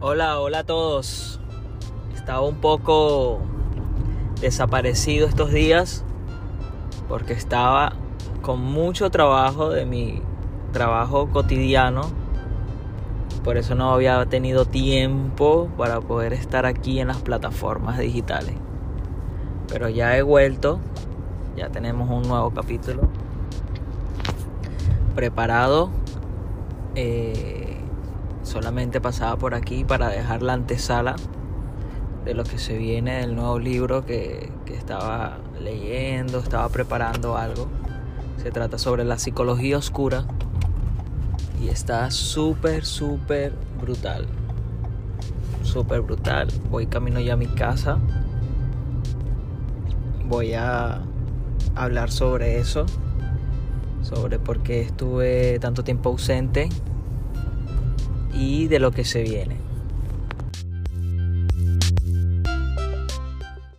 Hola, hola a todos. Estaba un poco desaparecido estos días porque estaba con mucho trabajo de mi trabajo cotidiano. Por eso no había tenido tiempo para poder estar aquí en las plataformas digitales. Pero ya he vuelto. Ya tenemos un nuevo capítulo preparado. Eh, solamente pasaba por aquí para dejar la antesala de lo que se viene del nuevo libro que, que estaba leyendo, estaba preparando algo. Se trata sobre la psicología oscura y está súper, súper brutal. Súper brutal. Voy camino ya a mi casa. Voy a hablar sobre eso. Sobre por qué estuve tanto tiempo ausente. Y de lo que se viene.